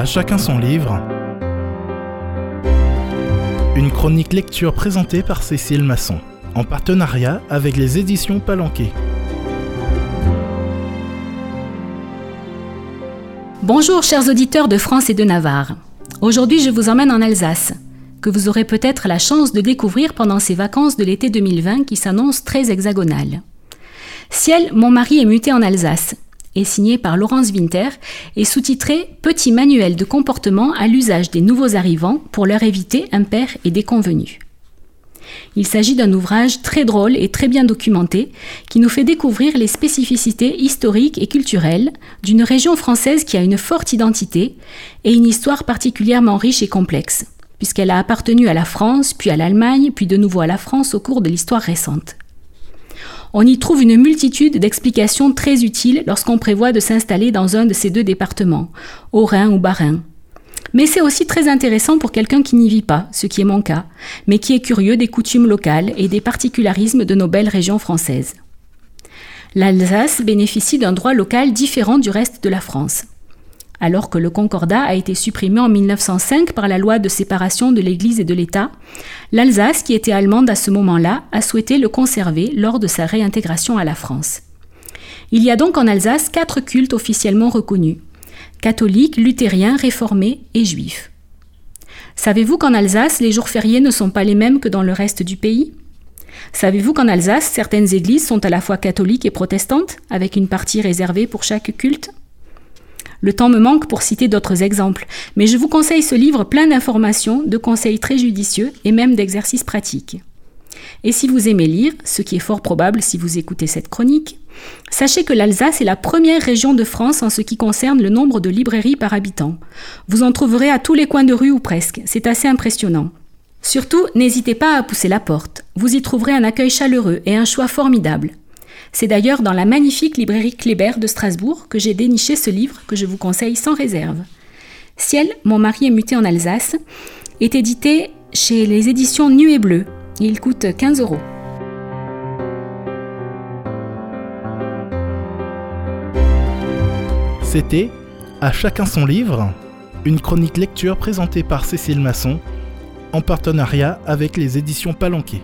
À chacun son livre. Une chronique lecture présentée par Cécile Masson, en partenariat avec les éditions Palanquet. Bonjour chers auditeurs de France et de Navarre. Aujourd'hui je vous emmène en Alsace, que vous aurez peut-être la chance de découvrir pendant ces vacances de l'été 2020 qui s'annoncent très hexagonales. Ciel, mon mari est muté en Alsace est signé par Laurence Winter et sous-titré Petit manuel de comportement à l'usage des nouveaux arrivants pour leur éviter impairs et déconvenus. Il s'agit d'un ouvrage très drôle et très bien documenté qui nous fait découvrir les spécificités historiques et culturelles d'une région française qui a une forte identité et une histoire particulièrement riche et complexe, puisqu'elle a appartenu à la France, puis à l'Allemagne, puis de nouveau à la France au cours de l'histoire récente. On y trouve une multitude d'explications très utiles lorsqu'on prévoit de s'installer dans un de ces deux départements, Haut-Rhin ou Bas-Rhin. Mais c'est aussi très intéressant pour quelqu'un qui n'y vit pas, ce qui est mon cas, mais qui est curieux des coutumes locales et des particularismes de nos belles régions françaises. L'Alsace bénéficie d'un droit local différent du reste de la France alors que le Concordat a été supprimé en 1905 par la loi de séparation de l'Église et de l'État, l'Alsace, qui était allemande à ce moment-là, a souhaité le conserver lors de sa réintégration à la France. Il y a donc en Alsace quatre cultes officiellement reconnus catholiques, luthériens, réformés et juifs. Savez-vous qu'en Alsace, les jours fériés ne sont pas les mêmes que dans le reste du pays? Savez-vous qu'en Alsace, certaines églises sont à la fois catholiques et protestantes, avec une partie réservée pour chaque culte? Le temps me manque pour citer d'autres exemples, mais je vous conseille ce livre plein d'informations, de conseils très judicieux et même d'exercices pratiques. Et si vous aimez lire, ce qui est fort probable si vous écoutez cette chronique, sachez que l'Alsace est la première région de France en ce qui concerne le nombre de librairies par habitant. Vous en trouverez à tous les coins de rue ou presque, c'est assez impressionnant. Surtout, n'hésitez pas à pousser la porte. Vous y trouverez un accueil chaleureux et un choix formidable. C'est d'ailleurs dans la magnifique librairie Kléber de Strasbourg que j'ai déniché ce livre que je vous conseille sans réserve. Ciel, mon mari est muté en Alsace, est édité chez les éditions Nuit et Bleu. Il coûte 15 euros. C'était À chacun son livre, une chronique lecture présentée par Cécile Masson en partenariat avec les éditions Palanquet.